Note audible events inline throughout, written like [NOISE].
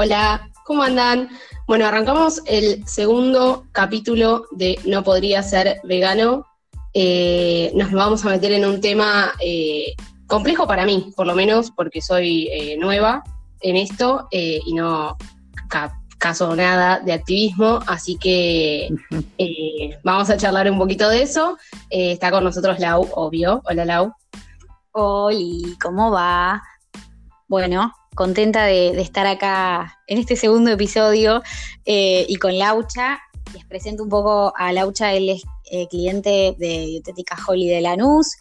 Hola, ¿cómo andan? Bueno, arrancamos el segundo capítulo de No podría ser vegano. Eh, nos vamos a meter en un tema eh, complejo para mí, por lo menos, porque soy eh, nueva en esto y no caso nada de activismo, así que vamos a charlar un poquito de eso. está con nosotros Lau, obvio. Hola Lau. Hola, ¿cómo va? Bueno, contenta de, estar acá en este segundo episodio eh, y con Laucha. Les presento un poco a Laucha, él es eh, cliente de Dietética Holly de Lanús.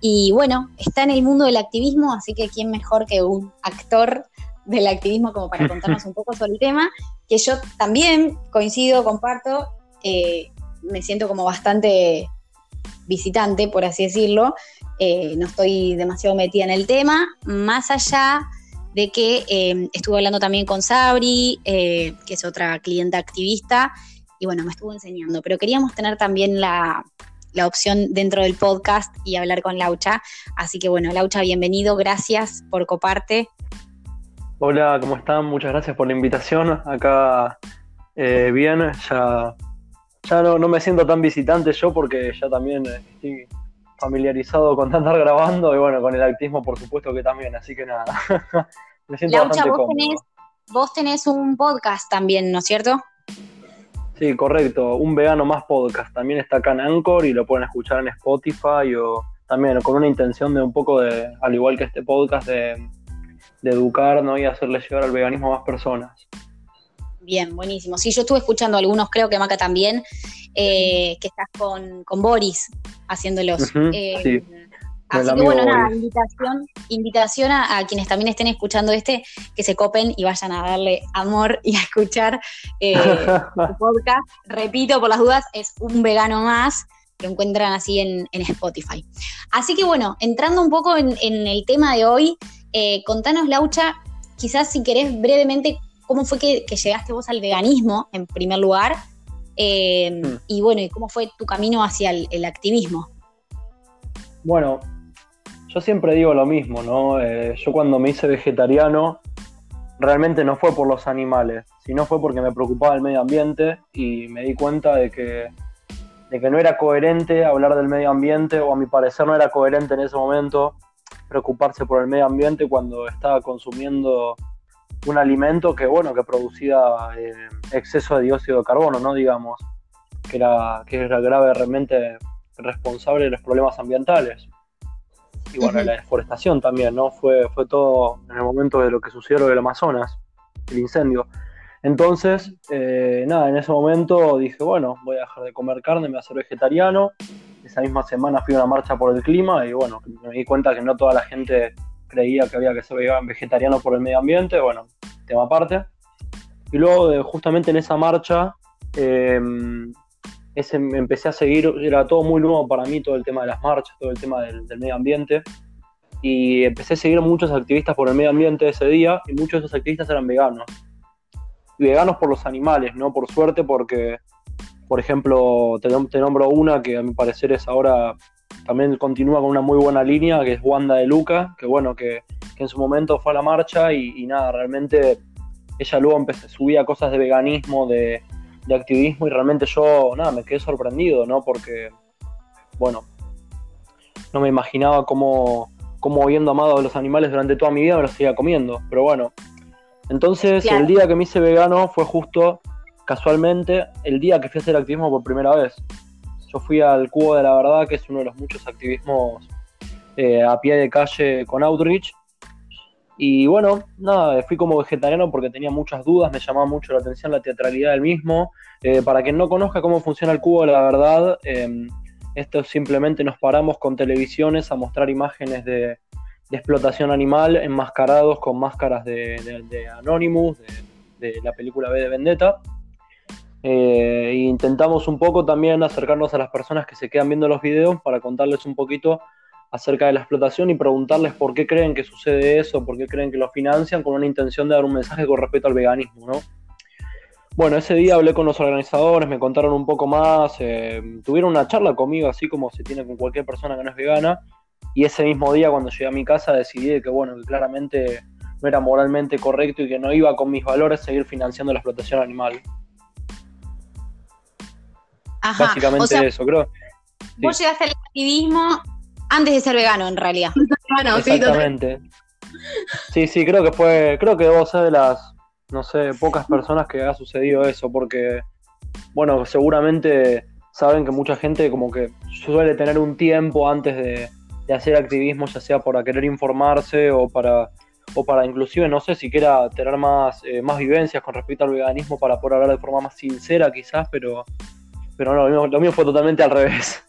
Y bueno, está en el mundo del activismo, así que quién mejor que un actor del activismo como para [LAUGHS] contarnos un poco sobre el tema, que yo también coincido, comparto, eh, me siento como bastante visitante, por así decirlo, no estoy demasiado metida en el tema, más allá de que eh, estuve hablando también con Sabri, eh, que es otra clienta activista, y bueno, me estuvo enseñando, pero queríamos tener también la, opción dentro del podcast y hablar con Laucha. Así que bueno, Laucha, bienvenido, gracias por coparte. Hola, ¿cómo están? Muchas gracias por la invitación. Acá eh, bien, ya, ya no, no, me siento tan visitante yo porque ya también estoy familiarizado con andar grabando y bueno, con el activismo por supuesto que también, así que nada. [LAUGHS] Me siento Laucha, vos tenés, vos tenés un podcast también, ¿no es cierto? Sí, correcto, un vegano más podcast. También está acá en Anchor y lo pueden escuchar en Spotify o también con una intención de un poco de, al igual que este podcast, de, educar ¿no? y hacerle llegar al veganismo a más personas. Bien, buenísimo. Sí, yo estuve escuchando algunos, creo que Maca también, eh, que estás con, Boris haciéndolos. Eh, así que bueno, nada, invitación, invitación a, quienes también estén escuchando este, que se copen y vayan a darle amor y a escuchar eh, [LAUGHS] podcast. Repito, por las dudas, es un vegano más. Lo encuentran así en, Spotify. Así que bueno, entrando un poco en, el tema de hoy, contanos, Laucha, quizás si querés brevemente cómo fue que, llegaste vos al veganismo en primer lugar eh, hmm. y bueno, y cómo fue tu camino hacia el, activismo. Bueno, yo siempre digo lo mismo, ¿no? Eh, yo cuando me hice vegetariano, realmente no fue por los animales, sino fue porque me preocupaba el medio ambiente y me di cuenta de que, de que no era coherente hablar del medio ambiente, o a mi parecer no era coherente en ese momento preocuparse por el medio ambiente cuando estaba consumiendo un alimento que, bueno, que producía eh, exceso de dióxido de carbono, ¿no? Digamos, que era, que era gravemente responsable de los problemas ambientales. Y bueno, la deforestación también, ¿no? Fue, fue todo en el momento de lo que sucedió en el Amazonas, el incendio. Entonces, eh, nada, en ese momento dije, bueno, voy a dejar de comer carne, me voy a hacer vegetariano. Esa misma semana fui a una marcha por el clima y bueno, me di cuenta que no toda la gente creía que había que ser vegetariano por el medio ambiente, bueno, tema aparte. Y luego, justamente en esa marcha, em, ese, empecé a seguir, era todo muy nuevo para mí, todo el tema de las marchas, todo el tema del, medio ambiente. Y empecé a seguir muchos activistas por el medio ambiente ese día, y muchos de esos activistas eran veganos. Y veganos por los animales, ¿no? Por suerte, porque, por ejemplo, te, te nombro una que a mi parecer es ahora también continúa con una muy buena línea, que es Wanda de Luca, que bueno, que, en su momento fue a la marcha y, nada, realmente ella luego empecé, subía cosas de veganismo, de, activismo y realmente yo, nada, me quedé sorprendido, ¿no? Porque, bueno, no me imaginaba cómo, cómo habiendo amado a los animales durante toda mi vida me los seguía comiendo, pero bueno. Entonces, el día que me hice vegano fue justo, casualmente, el día que fui a hacer activismo por primera vez. Yo fui al Cubo de la Verdad, que es uno de los muchos activismos eh, a pie de calle con Outreach. Y bueno, nada, fui como vegetariano porque tenía muchas dudas, me llamaba mucho la atención la teatralidad del mismo. Eh, para quien no conozca cómo funciona el Cubo de la Verdad, em, esto simplemente nos paramos con televisiones a mostrar imágenes de, explotación animal enmascarados con máscaras de, Anonymous, de, la película B de Vendetta. Eh, intentamos un poco también acercarnos a las personas que se quedan viendo los videos para contarles un poquito acerca de la explotación y preguntarles por qué creen que sucede eso, por qué creen que lo financian, con una intención de dar un mensaje con respecto al veganismo, ¿no? Bueno, ese día hablé con los organizadores, me contaron un poco más, eh, tuvieron una charla conmigo, así como se tiene con cualquier persona que no es vegana, y ese mismo día cuando llegué a mi casa decidí que, bueno, que claramente no era moralmente correcto y que no iba con mis valores seguir financiando la explotación animal. Ajá. Básicamente o sea, eso, creo. Vos llegaste al activismo antes de ser vegano, en realidad. [LAUGHS] Bueno, Exactamente. Sí, sí, creo que fue, creo que vos sos de las, no sé, pocas personas que ha sucedido eso, porque, bueno, seguramente saben que mucha gente como que suele tener un tiempo antes de, de hacer activismo, ya sea para querer informarse o para, o para inclusive, no sé, siquiera tener más, eh, más vivencias con respecto al veganismo para poder hablar de forma más sincera quizás, pero, pero no, lo mío, lo mío fue totalmente al revés.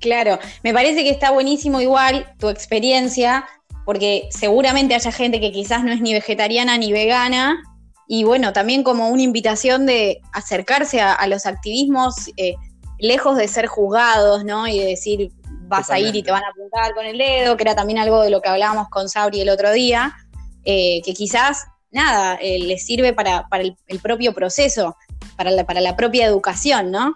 Claro, me parece que está buenísimo igual tu experiencia, porque seguramente haya gente que quizás no es ni vegetariana ni vegana, y bueno, también como una invitación de acercarse a, a los activismos eh, lejos de ser juzgados, ¿no? Y de decir, vas a ir y te van a apuntar con el dedo, que era también algo de lo que hablábamos con Sabri el otro día, eh, que quizás, nada, eh, les sirve para, el, propio proceso, para la, propia educación, ¿no?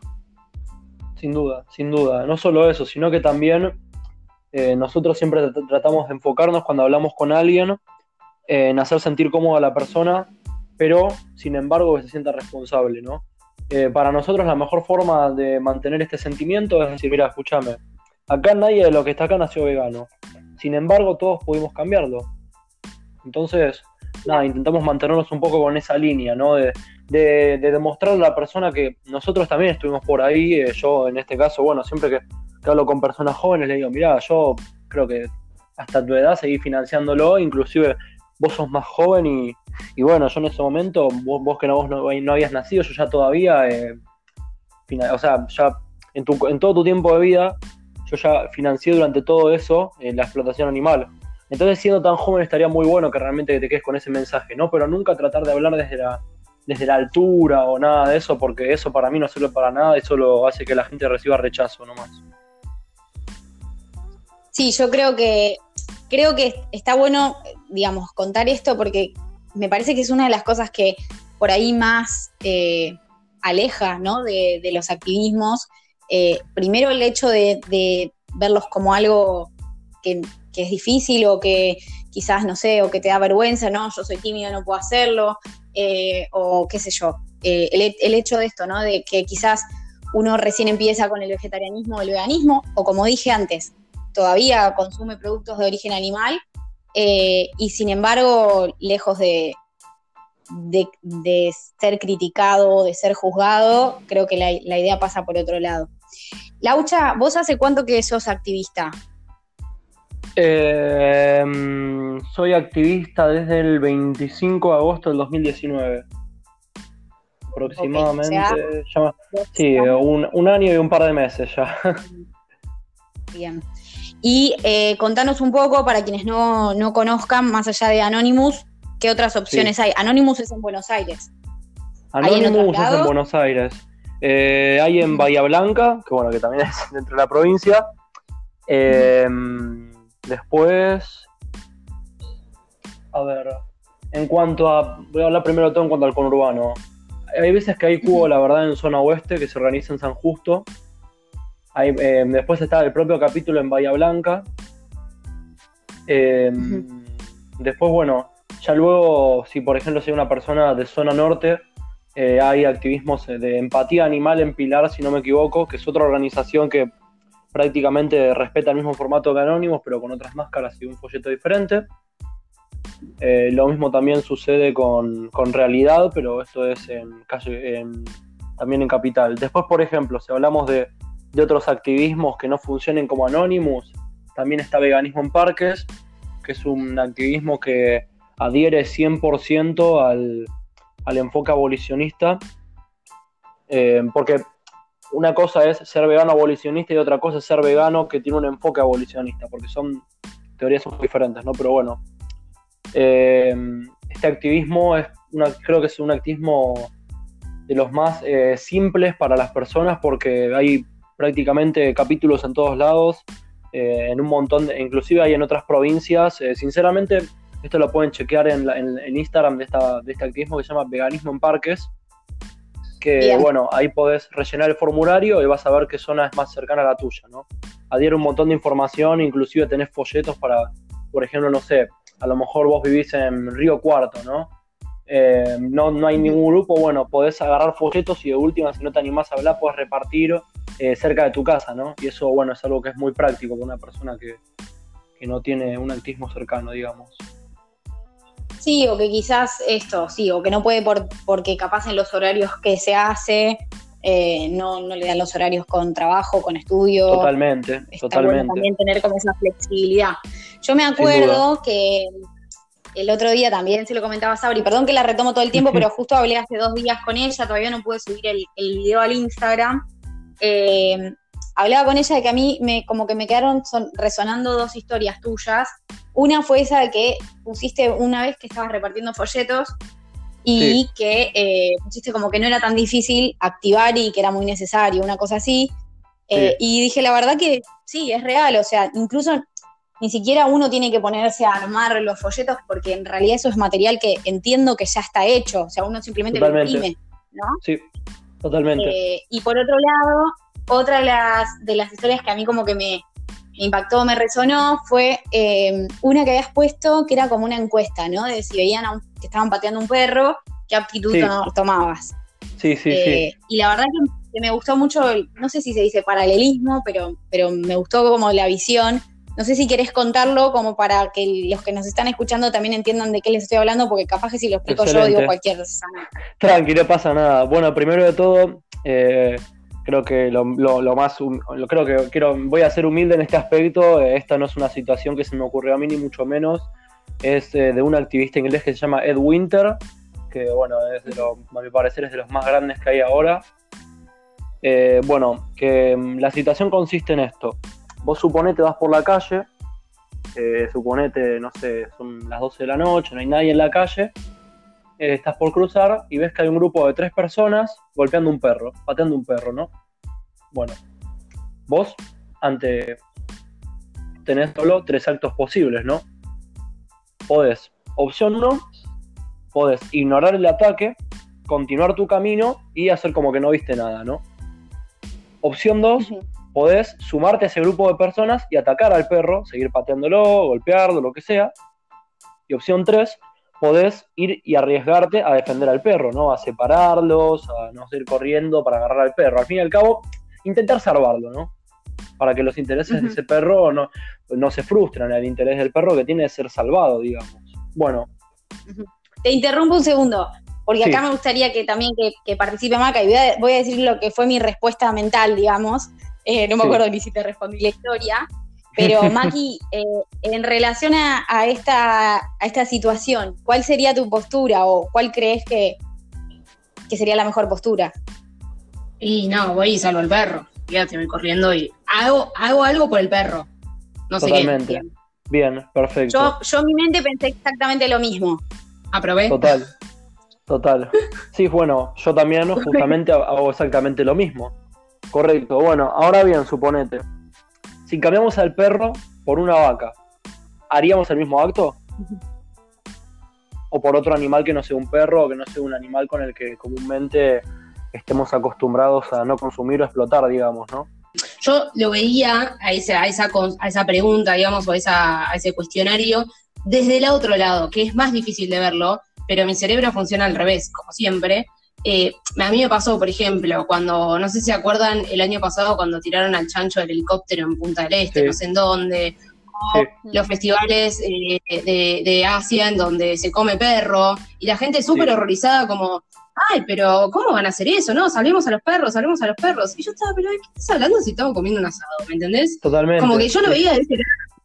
Sin duda, sin duda. No solo eso, sino que también eh, nosotros siempre trat- tratamos de enfocarnos cuando hablamos con alguien eh, en hacer sentir cómoda a la persona, pero sin embargo que se sienta responsable, ¿no? Eh, para nosotros la mejor forma de mantener este sentimiento es decir, mira, escúchame, acá nadie de lo que está acá nació vegano. Sin embargo, todos pudimos cambiarlo. Entonces, nada, intentamos mantenernos un poco con esa línea, ¿no? De, de, de demostrarle a la persona que nosotros también estuvimos por ahí. eh, yo, en este caso, bueno, siempre que, que hablo con personas jóvenes, le digo, mirá, yo creo que hasta tu edad seguí financiándolo, inclusive vos sos más joven y, y bueno, yo en ese momento, vos, vos que no, vos no, habías nacido, yo ya todavía, eh, o sea, ya en, tu, en todo tu tiempo de vida, yo ya financié durante todo eso eh, la explotación animal. Entonces, siendo tan joven, estaría muy bueno que realmente te quedes con ese mensaje, ¿no? Pero nunca tratar de hablar desde la, desde la altura o nada de eso, porque eso para mí no sirve para nada y solo hace que la gente reciba rechazo nomás. Sí, yo creo que creo que está bueno, digamos, contar esto porque me parece que es una de las cosas que por ahí más eh, aleja, ¿no? De, los activismos. Eh, primero el hecho de verlos como algo que, que es difícil o que quizás, no sé, o que te da vergüenza, ¿no? Yo soy tímido, no puedo hacerlo, eh, o qué sé yo. Eh, el, hecho de esto, ¿no? De que quizás uno recién empieza con el vegetarianismo o el veganismo, o como dije antes, todavía consume productos de origen animal eh, y sin embargo, lejos de, de, ser criticado, de ser juzgado, creo que la idea pasa por otro lado. Laucha, ¿vos hace cuánto que sos activista? Eh, soy activista desde el 25 de agosto del 2019. Aproximadamente. Ok, ya- sí, un, un año y un par de meses ya. Bien. Y eh, contanos un poco, para quienes no, no conozcan, más allá de Anonymous, ¿qué otras opciones hay? Anonymous es en Buenos Aires. ¿Hay en otros Anonymous es en? Buenos Aires. Eh, hay en Bahía Blanca, que bueno, que también es dentro de la provincia. Eh, después, a ver, en cuanto a, voy a hablar primero todo en cuanto al conurbano. Hay veces que hay cubo, la verdad, en zona oeste que se organiza en San Justo. Hay, eh, después está el propio capítulo en Bahía Blanca. Eh, Ujú. Después, bueno, ya luego, si por ejemplo soy una persona de zona norte, eh, hay activismos de empatía animal en Pilar, si no me equivoco, que es otra organización que prácticamente respeta el mismo formato que Anónimos, pero con otras máscaras y un folleto diferente. Eh, lo mismo también sucede con, con Realidad, pero esto es en en- también en Capital. Después, por ejemplo, si hablamos de, de otros activismos que no funcionen como Anonymous, también está Veganismo en Parques, que es un activismo que adhiere 100% al, al enfoque abolicionista, eh, porque una cosa es ser vegano abolicionista y otra cosa es ser vegano que tiene un enfoque abolicionista, porque son teorías muy diferentes, ¿no? Pero bueno, eh, este activismo es una, creo que es un activismo de los más eh, simples para las personas porque hay prácticamente capítulos en todos lados, eh, en un montón, inclusive hay en otras provincias. sinceramente, esto lo pueden chequear en, en- en Instagram de, esta, de este activismo que se llama Veganismo en Parques. Que Bien. bueno, ahí podés rellenar el formulario y vas a ver qué zona es más cercana a la tuya, ¿no? Adhiere un montón de información, inclusive tenés folletos para, por ejemplo, no sé, a lo mejor vos vivís en Río Cuarto, ¿no? Eh, no, no hay ningún grupo, bueno, podés agarrar folletos y de última, si no te animás a hablar, podés repartir eh, cerca de tu casa, ¿no? Y eso, bueno, es algo que es muy práctico para una persona que, que no tiene un actismo cercano, digamos. Sí, o que quizás esto, sí, o que no puede por, porque capaz en los horarios que se hace eh, no, no le dan los horarios con trabajo, con estudio. Totalmente, Está totalmente. bueno también tener como esa flexibilidad. Yo me acuerdo que el otro día también se lo comentaba a Sabri, perdón que la retomo todo el tiempo, [LAUGHS] pero justo hablé hace dos días con ella, todavía no pude subir el, el video al Instagram. Eh, hablaba con ella de que a mí me, como que me quedaron son- resonando dos historias tuyas. Una fue esa de que pusiste una vez que estabas repartiendo folletos y Sí. que eh, pusiste como que no era tan difícil activar y que era muy necesario, una cosa así. Eh, Sí. Y dije, la verdad que sí, es real, o sea, incluso ni siquiera uno tiene que ponerse a armar los folletos porque en realidad eso es material que entiendo que ya está hecho, o sea, uno simplemente Totalmente. lo imprime, ¿no? Sí, totalmente. Eh, y por otro lado, otra de las, de las historias que a mí como que me, me impactó, me resonó, fue eh, una que habías puesto que era como una encuesta, ¿no? De si veían a un- que estaban pateando un perro, qué aptitud Sí. to- tomabas. Sí, sí, Eh, Y la verdad que, que me gustó mucho, no sé si se dice paralelismo, pero, pero me gustó como la visión. No sé si querés contarlo como para que los que nos están escuchando también entiendan de qué les estoy hablando, porque capaz que si lo explico yo digo cualquier sí. Tranqui, no pasa nada. Bueno, primero de todo, eh, creo que lo, más, creo que quiero, voy a ser humilde en este aspecto. Eh, esta no es una situación que se me ocurrió a mí ni mucho menos. Es eh, de un activista inglés que se llama Ed Winter, que bueno, es de a mi parecer es de los más grandes que hay ahora. Eh, bueno, que mm, la situación consiste en esto. Vos suponete vas por la calle, suponete, no sé, son las 12 de la noche, no hay nadie en la calle, eh, estás por cruzar y ves que hay un grupo de tres personas golpeando un perro, pateando un perro, ¿no? Bueno, vos ante tenés solo tres actos posibles, ¿no? Podés, opción 1, podés ignorar el ataque, continuar tu camino y hacer como que no viste nada, ¿no? Opción 2, podés sumarte a ese grupo de personas y atacar al perro, seguir pateándolo, golpearlo, lo que sea. Y opción 3, podés ir y arriesgarte a defender al perro, ¿no? A separarlos, a no ir corriendo para agarrar al perro. Al fin y al cabo, intentar salvarlo, ¿no? Para que los intereses de ese perro no, no se frustren. El interés del perro que tiene es ser salvado, digamos. Bueno, Te interrumpo un segundo, porque Sí. acá me gustaría que también que, que participe Maca y voy a, voy a decir lo que fue mi respuesta mental, digamos. Eh, no me Sí. acuerdo ni si te respondí la historia, pero [LAUGHS] Maki, eh, en relación a, a esta, a esta situación, ¿cuál sería tu postura o cuál crees que, que sería la mejor postura? Y no, voy y salvo al perro. Fíjate, voy corriendo y hago, hago algo por el perro. No sé Totalmente. qué. bien, perfecto. Yo, yo en mi mente pensé exactamente lo mismo. Aprobé. Total, [LAUGHS] total. Sí, bueno, yo también justamente [LAUGHS] hago exactamente lo mismo. Correcto. Bueno, ahora bien, suponete, si cambiamos al perro por una vaca, ¿haríamos el mismo acto? ¿O por otro animal que no sea un perro o que no sea un animal con el que comúnmente estemos acostumbrados a no consumir o explotar, digamos, ¿no? Yo lo veía a esa, a esa, a esa pregunta, digamos, o a, esa, a ese cuestionario desde el otro lado, que es más difícil de verlo, pero mi cerebro funciona al revés, como siempre. Eh, a mí me pasó, por ejemplo, cuando, no sé si se acuerdan, el año pasado cuando tiraron al chancho del helicóptero en Punta del Este, Sí. no sé en dónde, o Sí. los festivales eh, de, de Asia en donde se come perro, y la gente súper Sí. horrorizada como, ay, pero ¿cómo van a hacer eso? No, salvemos a los perros, salvemos a los perros. Y yo estaba, pero ¿de qué estás hablando si estamos comiendo un asado? ¿Me entendés? Totalmente. Como que yo lo veía de ese lado.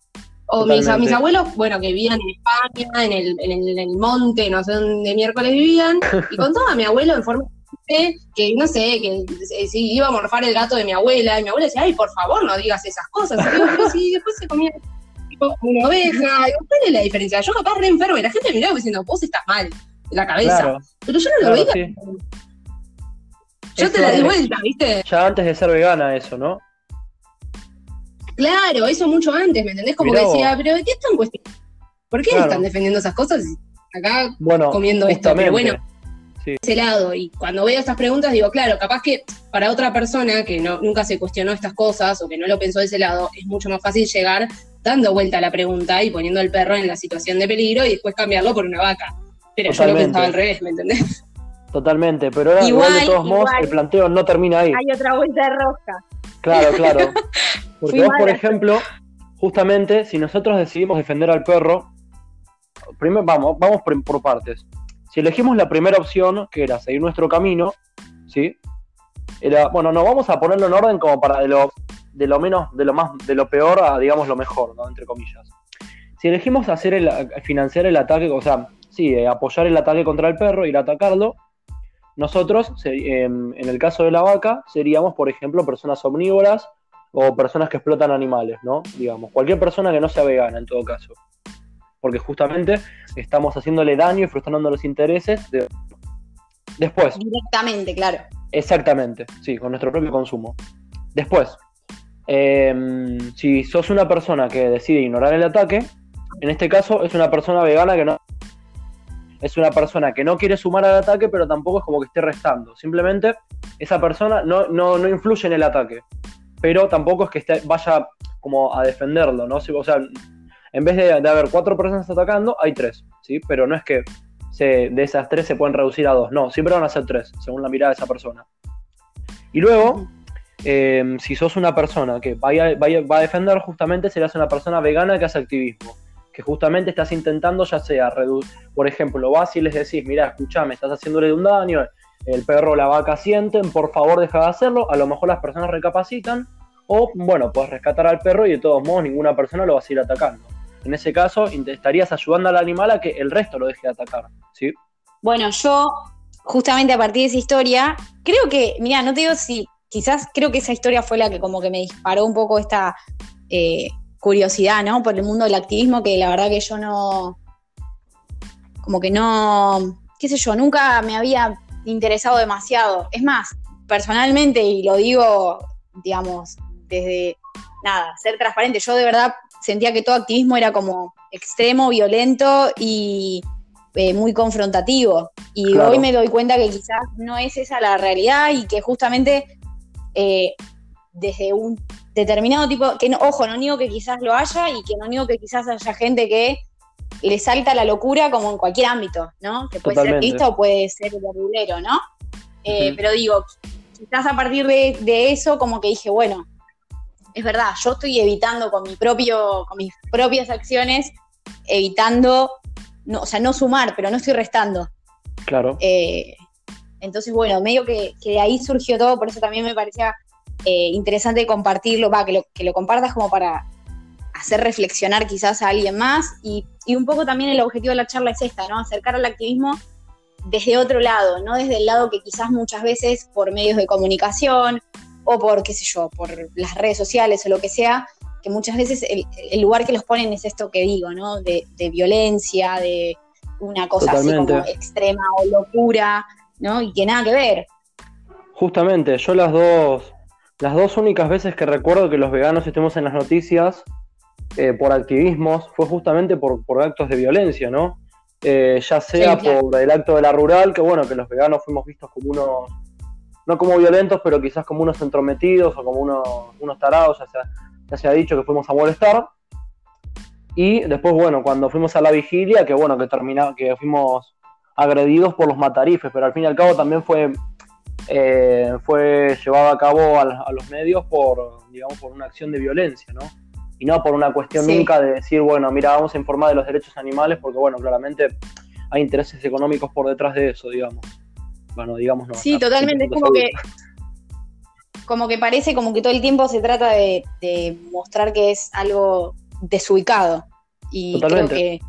O mis, abuelos, bueno, que vivían en España, en el, en el, en el monte, no sé dónde miércoles vivían, y contaba a mi abuelo en forma que, no sé, que eh, si iba a morfar el gato de mi abuela, y mi abuela decía, ay, por favor, no digas esas cosas. Y pero después se comía tipo, una oveja, digo, ¿cuál es la diferencia? Yo capaz re enfermo, y la gente me miraba diciendo, vos estás mal de la cabeza. Claro, Pero yo no lo claro, veía. sí. Yo Eso te la di vuelta, ¿viste? Ya antes de ser vegana eso, ¿no? Claro, eso mucho antes, ¿me entendés? Como Mirá que vos. decía, pero ¿de qué están cuestionando? ¿Por qué Claro. están defendiendo esas cosas? Acá Bueno, comiendo esto, pero bueno, ese lado. Y cuando veo estas preguntas, digo, claro, capaz que para otra persona que no, nunca se cuestionó estas cosas o que no lo pensó de ese lado, es mucho más fácil llegar dando vuelta a la pregunta y poniendo al perro en la situación de peligro y después cambiarlo por una vaca. Pero yo lo pensaba al revés, ¿me entendés? Totalmente, pero ahora igual, de todos modos el planteo no termina ahí. Hay otra vuelta de rosca. Claro, claro. [LAUGHS] Porque vos, por ejemplo, justamente, si nosotros decidimos defender al perro, primero vamos, vamos por, partes. Si elegimos la primera opción, que era seguir nuestro camino, ¿sí? Era, bueno, no vamos a ponerlo en orden como para de lo, de lo menos, de lo más, de lo peor a digamos lo mejor, ¿no? Entre comillas. Si elegimos hacer el, financiar el ataque, o sea, sí, eh, apoyar el ataque contra el perro, ir a atacarlo, nosotros, en el caso de la vaca, seríamos, por ejemplo, personas omnívoras o personas que explotan animales, ¿no? Digamos, cualquier persona que no sea vegana en todo caso. Porque justamente estamos haciéndole daño y frustrando los intereses de... Después. Directamente, claro. Exactamente, sí, con nuestro propio consumo. Después, em, si sos una persona que decide ignorar el ataque, en este caso es una persona vegana que no es una persona que no quiere sumar al ataque, pero tampoco es como que esté restando. Simplemente esa persona no, no, influye en el ataque, pero tampoco es que esté, vaya como a defenderlo, ¿no? O sea, en vez de, haber cuatro personas atacando, hay tres, ¿sí? Pero no es que se, de esas tres se pueden reducir a dos, no, siempre van a ser tres, según la mirada de esa persona. Y luego, eh, si sos una persona que vaya, vaya, va a defender, justamente serás una persona vegana que hace activismo que justamente estás intentando ya sea reducir, por ejemplo, vas y les decís, mira, escúchame, estás haciéndole un daño, el perro o la vaca sienten, por favor deja de hacerlo, a lo mejor las personas recapacitan, o bueno, puedes rescatar al perro y de todos modos ninguna persona lo va a seguir atacando. En ese caso, estarías ayudando al animal a que el resto lo deje de atacar, ¿sí? Bueno, yo, justamente a partir de esa historia, creo que, mira, no te digo si, quizás creo que esa historia fue la que como que me disparó un poco esta... Eh, curiosidad, ¿no? Por el mundo del activismo que la verdad que yo no, como que no, qué sé yo, nunca me había interesado demasiado. Es más, personalmente, y lo digo, digamos, desde nada, ser transparente, yo de verdad sentía que todo activismo era como extremo, violento y eh, muy confrontativo. Y hoy me doy cuenta que quizás no es esa la realidad y que justamente eh, desde un determinado tipo, que no, ojo, no niego que quizás lo haya y que no niego que quizás haya gente que le salta la locura como en cualquier ámbito, ¿no? Que puede ser artista o puede ser el ¿no? Eh, pero digo, quizás a partir de, eso como que dije, bueno, es verdad, yo estoy evitando con mi propio, con mis propias acciones, evitando, no, o sea, no sumar, pero no estoy restando. Claro. Eh, entonces, bueno, medio que, que de ahí surgió todo, por eso también me parecía eh, interesante compartirlo, va, que lo, que lo compartas como para hacer reflexionar quizás a alguien más y, un poco también el objetivo de la charla es esta, ¿no? Acercar al activismo desde otro lado, no desde el lado que quizás muchas veces por medios de comunicación o por, qué sé yo, por las redes sociales o lo que sea, que muchas veces el, lugar que los ponen es esto que digo, ¿no? De, violencia, de una cosa así como extrema o locura, ¿no? Y que nada que ver. Justamente, yo las dos, las dos únicas veces que recuerdo que los veganos estemos en las noticias eh, por activismos fue justamente por, actos de violencia, ¿no? Eh, ya sea por el acto de la rural, que bueno, que los veganos fuimos vistos como unos, no como violentos, pero quizás como unos entrometidos o como unos, unos tarados, ya se, ha, ya se ha dicho que fuimos a molestar. Y después, bueno, cuando fuimos a la vigilia, que bueno, que terminamos, que fuimos agredidos por los matarifes, pero al fin y al cabo también fue eh, fue llevado a cabo a, los medios por, digamos, por una acción de violencia, ¿no? Y no por una cuestión nunca de decir, bueno, mira, vamos a informar de los derechos animales, porque, bueno, claramente hay intereses económicos por detrás de eso, digamos. Bueno, digamos, no. Sí, totalmente, es como que, como que parece como que todo el tiempo se trata de, mostrar que es algo desubicado. Y creo que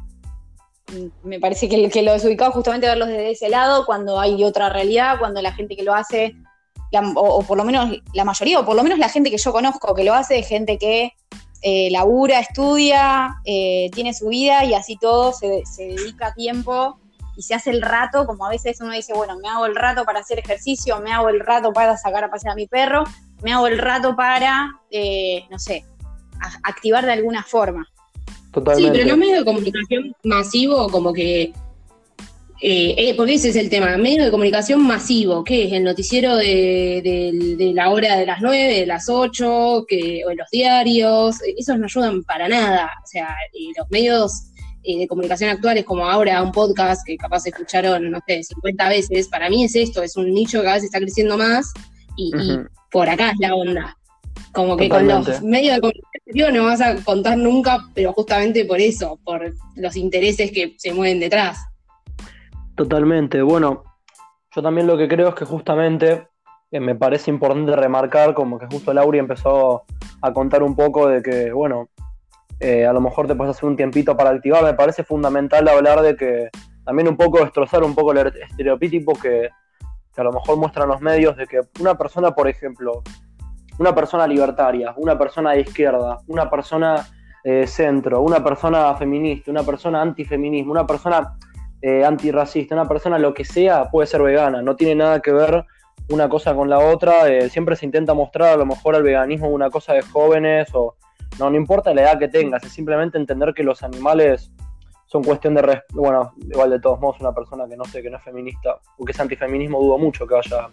me parece que, que lo desubicado justamente verlos desde ese lado, cuando hay otra realidad, cuando la gente que lo hace, o, por lo menos la mayoría, o por lo menos la gente que yo conozco que lo hace, es gente que eh, labura, estudia, eh, tiene su vida y así todo se, dedica tiempo y se hace el rato, como a veces uno dice, bueno, me hago el rato para hacer ejercicio, me hago el rato para sacar a pasear a mi perro, me hago el rato para, eh, no sé, activar de alguna forma. Sí, pero no medio de comunicación masivo, como que eh, eh, porque ese es el tema, medio de comunicación masivo, ¿qué es? El noticiero de, la hora de las 9, de las 8, que, o en los diarios, esos no ayudan para nada. O sea, los medios eh, de comunicación actuales, como ahora un podcast que capaz escucharon, no sé, 50 veces, para mí es esto, es un nicho que cada vez está creciendo más y, por acá es la onda. Como que con los medios de comunicación no vas a contar nunca, pero justamente por eso, por los intereses que se mueven detrás. Totalmente. Bueno, yo también lo que creo es que justamente eh, me parece importante remarcar como que justo Lauri empezó a contar un poco de que, bueno, eh, a lo mejor te puedes hacer un tiempito para activar. Me parece fundamental hablar de que también un poco destrozar un poco el estereotipo que, a lo mejor muestran los medios de que una persona, por ejemplo, una persona libertaria, una persona de izquierda, una persona de centro, una persona feminista, una persona antifeminismo, una persona eh, antirracista, una persona lo que sea puede ser vegana, no tiene nada que ver una cosa con la otra, eh, siempre se intenta mostrar a lo mejor el veganismo una cosa de jóvenes o no, no importa la edad que tengas, es simplemente entender que los animales son cuestión de, bueno, igual de todos modos una persona que no sé, que no es feminista o que es antifeminismo dudo mucho que vaya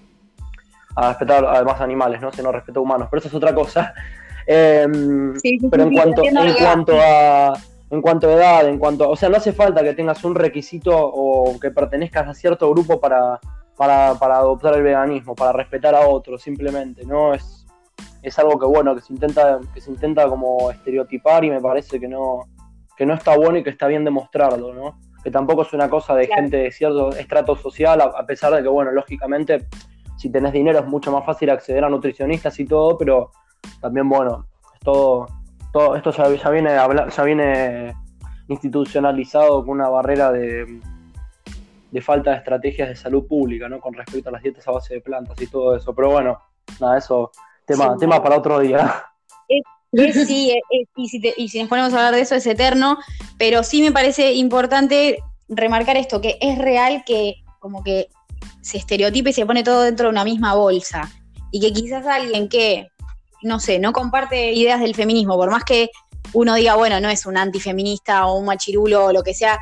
a respetar a demás animales, ¿no? Si no respeta a humanos, pero eso es otra cosa. [LAUGHS] Em, pero en cuanto, en cuanto a en cuanto a edad, en cuanto, o sea, no hace falta que tengas un requisito o que pertenezcas a cierto grupo para, para, adoptar el veganismo, para respetar a otros, simplemente, ¿no? Es, es algo que bueno, que se intenta, que se intenta como estereotipar y me parece que no, que no está bueno y que está bien demostrarlo, ¿no? Que tampoco es una cosa de gente de cierto estrato social, a, pesar de que, bueno, lógicamente, si tenés dinero es mucho más fácil acceder a nutricionistas y todo, pero también, bueno, es todo, todo esto ya, viene ya viene institucionalizado con una barrera de, de falta de estrategias de salud pública, ¿no? Con respecto a las dietas a base de plantas y todo eso. Pero bueno, nada, eso, tema, tema para otro día. sí, y, si y si nos ponemos a hablar de eso es eterno, pero sí me parece importante remarcar esto, que es real que como que se estereotipe y se pone todo dentro de una misma bolsa. Y que quizás alguien que no sé, no comparte ideas del feminismo, por más que uno diga, bueno, no es un antifeminista o un machirulo o lo que sea,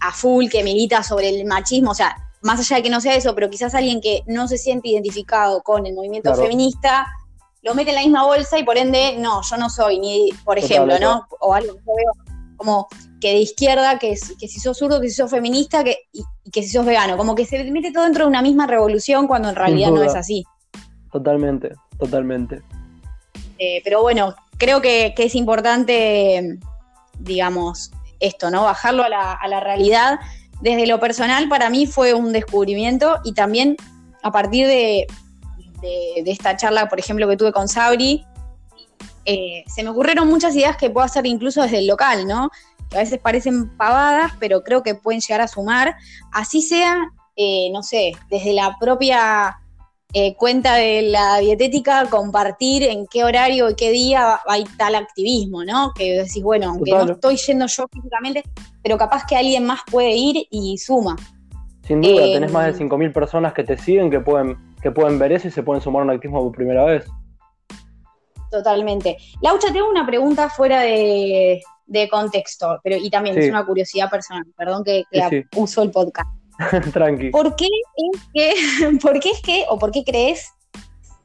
a full, que milita sobre el machismo, o sea, más allá de que no sea eso, pero quizás alguien que no se siente identificado con el movimiento feminista, lo mete en la misma bolsa y por ende, no, yo no soy, ni, por ejemplo, ¿no? O algo que yo veo como que de izquierda, que, que si sos zurdo, que si sos feminista, que, y, que si sos vegano, como que se mete todo dentro de una misma revolución cuando en realidad no es así. Totalmente, totalmente. Eh, pero bueno, creo que, es importante, digamos, esto, ¿no? Bajarlo a la, realidad. Desde lo personal, para mí fue un descubrimiento y también a partir de, esta charla, por ejemplo, que tuve con Sabri, eh, se me ocurrieron muchas ideas que puedo hacer incluso desde el local, ¿no? Que a veces parecen pavadas, pero creo que pueden llegar a sumar. Así sea, eh, no sé, desde la propia eh, cuenta de la dietética compartir en qué horario y qué día hay tal activismo, ¿no? Que decís, bueno, aunque no estoy yendo yo físicamente, pero capaz que alguien más puede ir y suma. Sin duda, eh, tenés más de 5.000 personas que te siguen, que pueden, que pueden ver eso y se pueden sumar a un activismo por primera vez. Totalmente. Laucha, tengo una pregunta fuera de, contexto, pero y también es una curiosidad personal, perdón que, uso el podcast. [LAUGHS] Tranqui. ¿Por qué es que, [LAUGHS] por qué es que, o por qué crees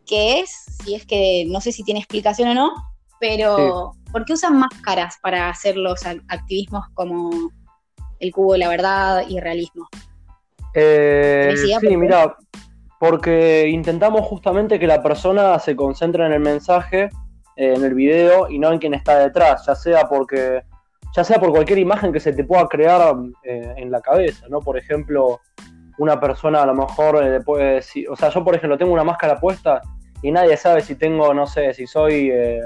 que es, si es que no sé si tiene explicación o no, pero ¿por qué usan máscaras para hacer los activismos como el cubo de la verdad y realismo? Eh, sí, mira, porque intentamos justamente que la persona se concentre en el mensaje, eh, en el video y no en quien está detrás, ya sea porque ya sea por cualquier imagen que se te pueda crear eh, en la cabeza, ¿no? Por ejemplo, una persona a lo mejor eh, puede decir, o sea, yo por ejemplo tengo una máscara puesta y nadie sabe si tengo, no sé, si soy, eh,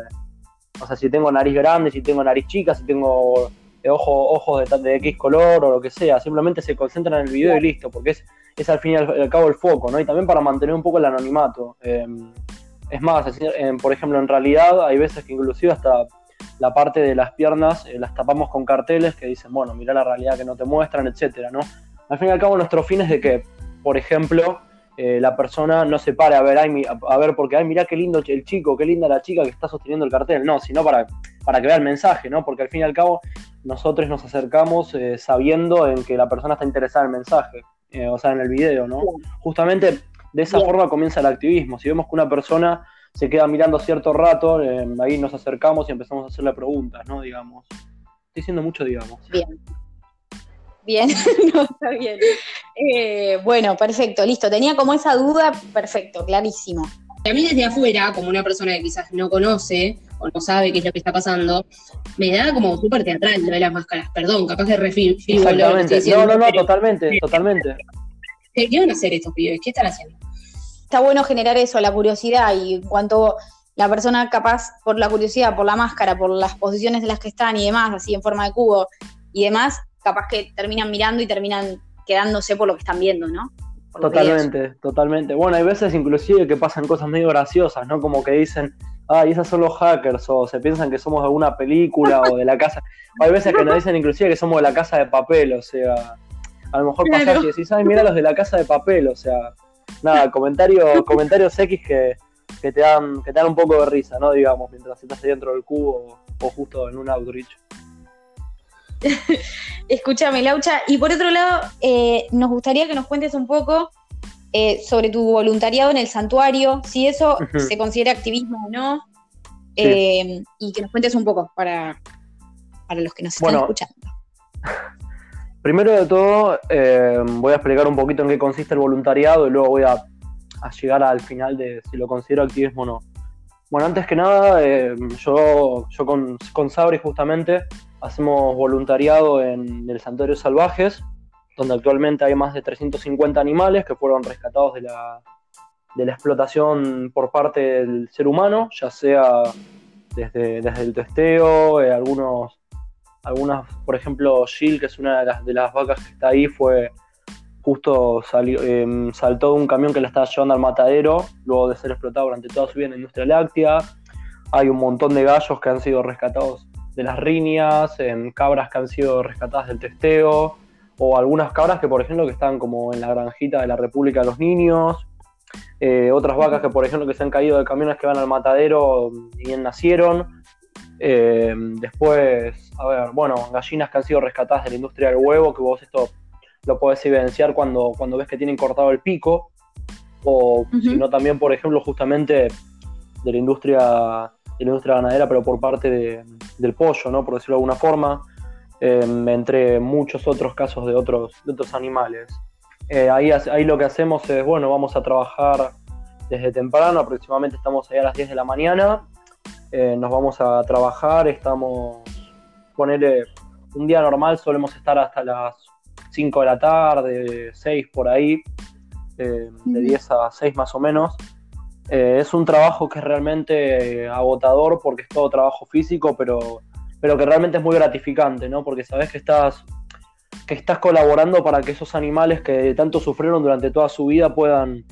o sea, si tengo nariz grande, si tengo nariz chica, si tengo ojos de, de, X color o lo que sea, simplemente se concentran en el video y listo, porque es, es al fin y al, cabo el foco, ¿no? Y también para mantener un poco el anonimato. Es más, por ejemplo, en realidad hay veces que inclusive hasta la parte de las piernas eh, las tapamos con carteles que dicen, bueno, mira la realidad que no te muestran, etcétera, ¿no? Al fin y al cabo, nuestro fin es de que, por ejemplo, eh, la persona no se pare a ver, a ver, porque, ay, mira qué lindo el chico, qué linda la chica que está sosteniendo el cartel, no, sino para, para que vea el mensaje, ¿no? Porque al fin y al cabo, nosotros nos acercamos eh, sabiendo en que la persona está interesada en el mensaje, eh, o sea, en el video, ¿no? Justamente de esa forma comienza el activismo. Si vemos que una persona se queda mirando cierto rato, eh, ahí nos acercamos y empezamos a hacerle preguntas, ¿no? Digamos. Estoy diciendo mucho, digamos. Bien. Bien, [LAUGHS] no, está bien. bueno, perfecto, listo. Tenía como esa duda, perfecto, clarísimo. A mí desde afuera, como una persona que quizás no conoce o no sabe qué es lo que está pasando, me da como súper teatral lo de las máscaras. Perdón, capaz de refil Exactamente. no, no, no, totalmente, totalmente. ¿Qué van a hacer estos pibes? ¿Qué están haciendo? Está bueno generar eso, la curiosidad y en cuanto la persona capaz por la curiosidad, por la máscara, por las posiciones de las que están y demás, así en forma de cubo y demás, capaz que terminan mirando y terminan quedándose por lo que están viendo, ¿no? Totalmente, totalmente. Bueno, hay veces inclusive que pasan cosas medio graciosas, ¿no? Como que dicen, ay, esas son los hackers, o se piensan que somos de alguna película o de la casa. [LAUGHS] hay veces que nos dicen inclusive que somos de la casa de papel, o sea, a lo mejor pasa que decís, ay, mira los de la casa de papel, o sea, nada, comentarios, [LAUGHS] comentarios X que, te dan, que te dan un poco de risa, ¿no? Digamos, mientras estás dentro del cubo o, justo en un outreach. [LAUGHS] Escúchame, Laucha. Y por otro lado, eh, nos gustaría que nos cuentes un poco eh, sobre tu voluntariado en el santuario, si eso se considera activismo o no, eh, y que nos cuentes un poco para, para los que nos están escuchando. [LAUGHS] Primero de todo, voy a explicar un poquito en qué consiste el voluntariado y luego voy a, llegar al final de si lo considero activismo o no. Bueno, antes que nada, yo, yo con, con Sabri justamente hacemos voluntariado en el Santuario Salvajes, donde actualmente hay más de 350 animales que fueron rescatados de la, de la explotación por parte del ser humano, ya sea desde, desde el testeo, eh, algunos, algunas, por ejemplo, Gil, que es una de las, de las vacas que está ahí, fue justo salió, em, saltó de un camión que la estaba llevando al matadero, luego de ser explotado durante toda su vida en la industria láctea. Hay un montón de gallos que han sido rescatados de las riñas, en cabras que han sido rescatadas del testeo, o algunas cabras que, por ejemplo, que están como en la granjita de la República de los Niños, eh, otras vacas que, por ejemplo, que se han caído de camiones que van al matadero y bien nacieron. Eh, después, a ver, bueno, gallinas que han sido rescatadas de la industria del huevo, que vos esto lo podés evidenciar cuando, cuando ves que tienen cortado el pico, o si no también, por ejemplo, justamente de la industria de la industria ganadera, pero por parte del pollo, ¿no? Por decirlo de alguna forma, em, entre muchos otros casos de otros, de otros animales. Eh, ahí, ahí lo que hacemos es, bueno, vamos a trabajar desde temprano, aproximadamente estamos ahí a las 10 de la mañana, eh, nos vamos a trabajar, estamos, ponerle un día normal solemos estar hasta las 5 de la tarde, 6 por ahí, eh, de 10 a 6 más o menos. Eh, es un trabajo que es realmente agotador porque es todo trabajo físico, pero, pero que realmente es muy gratificante, ¿no? Porque sabes que estás, que estás colaborando para que esos animales que tanto sufrieron durante toda su vida puedan,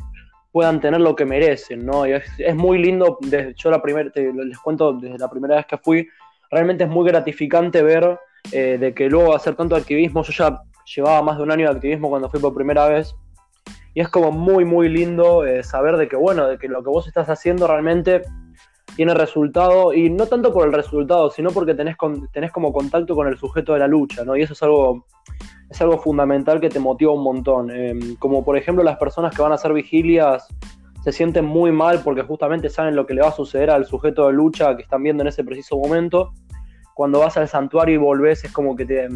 puedan tener lo que merecen, ¿no? Y es, muy lindo, yo la primera, les cuento desde la primera vez que fui, realmente es muy gratificante ver eh, de que luego hacer tanto activismo, yo ya llevaba más de un año de activismo cuando fui por primera vez, y es como muy, muy lindo eh, saber de que, bueno, de que lo que vos estás haciendo realmente tiene resultado, y no tanto por el resultado, sino porque tenés, tenés como contacto con el sujeto de la lucha, ¿no? Y eso es algo, es algo fundamental que te motiva un montón. Em, como por ejemplo las personas que van a hacer vigilias se sienten muy mal porque justamente saben lo que le va a suceder al sujeto de lucha que están viendo en ese preciso momento. Cuando vas al santuario y volvés es como que te,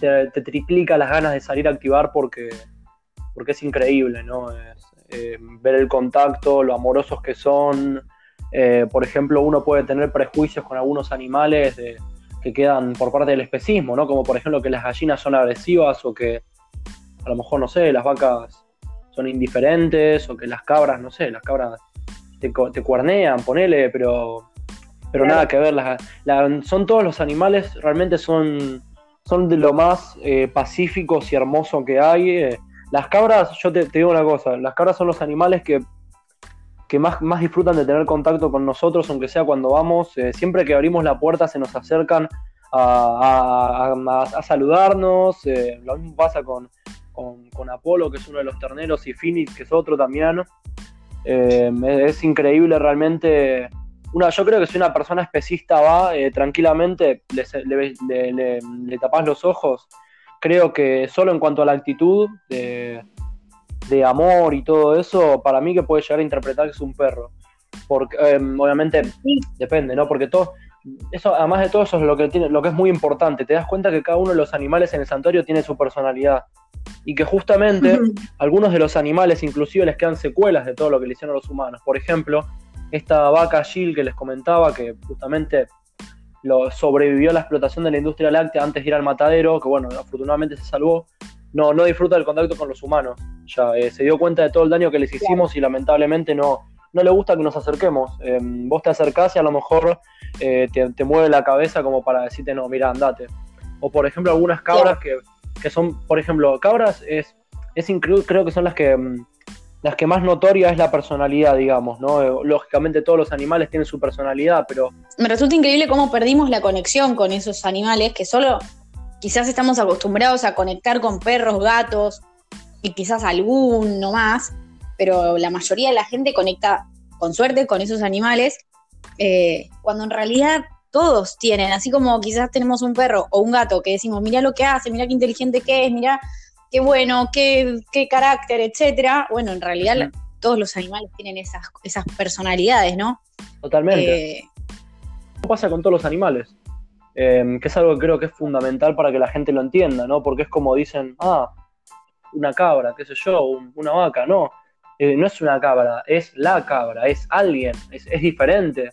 te triplica las ganas de salir a activar porque porque es increíble, ¿no? Eh, ver el contacto, lo amorosos que son. Eh, por ejemplo, uno puede tener prejuicios con algunos animales que quedan por parte del especismo, ¿no? Como por ejemplo que las gallinas son agresivas o que a lo mejor, no sé, las vacas son indiferentes o que las cabras, no sé, las cabras te, te cuernean, ponele, pero, pero nada que ver. son todos los animales, realmente son, son de lo más eh, pacíficos y hermoso que hay. Las cabras, yo te, digo una cosa, las cabras son los animales que, que más, más disfrutan de tener contacto con nosotros, aunque sea cuando vamos. Eh, siempre que abrimos la puerta se nos acercan a, saludarnos. Eh, lo mismo pasa con, con, Apolo, que es uno de los terneros, y Phoenix, que es otro también. Eh, es increíble realmente una, yo creo que si una persona especista va tranquilamente, le, le, le, tapas los ojos, creo que solo en cuanto a la actitud de, amor y todo eso, para mí que puede llegar a interpretar que es un perro. Porque em, obviamente depende, ¿no? Porque todo, eso, además de todo eso es lo que tiene, lo que es muy importante. Te das cuenta que cada uno de los animales en el santuario tiene su personalidad. Y que justamente algunos de los animales inclusive les quedan secuelas de todo lo que le hicieron a los humanos. Por ejemplo, esta vaca Gil que les comentaba, que justamente lo sobrevivió a la explotación de la industria láctea antes de ir al matadero, que bueno, afortunadamente se salvó, no, no disfruta del contacto con los humanos. Ya eh, se dio cuenta de todo el daño que les hicimos y lamentablemente no, no le gusta que nos acerquemos. Em, vos te acercás y a lo mejor eh, te, mueve la cabeza como para decirte, no, mira, andate. O por ejemplo, algunas cabras que, que, son, por ejemplo, cabras es, es creo que son las que em, las que más notoria es la personalidad, digamos, ¿no? Eh, lógicamente todos los animales tienen su personalidad, pero... Me resulta increíble cómo perdimos la conexión con esos animales, que solo quizás estamos acostumbrados a conectar con perros, gatos y quizás alguno más, pero la mayoría de la gente conecta con suerte con esos animales, eh, cuando en realidad todos tienen, así como quizás tenemos un perro o un gato que decimos, mira lo que hace, mira qué inteligente que es, mira qué bueno, qué, qué carácter, etcétera. Bueno, en realidad todos los animales tienen esas, esas personalidades, ¿no? Totalmente. Eh, ¿Qué pasa con todos los animales? Em, que es algo que creo que es fundamental para que la gente lo entienda, ¿no? Porque es como dicen, ah, una cabra, qué sé yo, una vaca, no. Eh, no es una cabra, es la cabra, es alguien, es, diferente.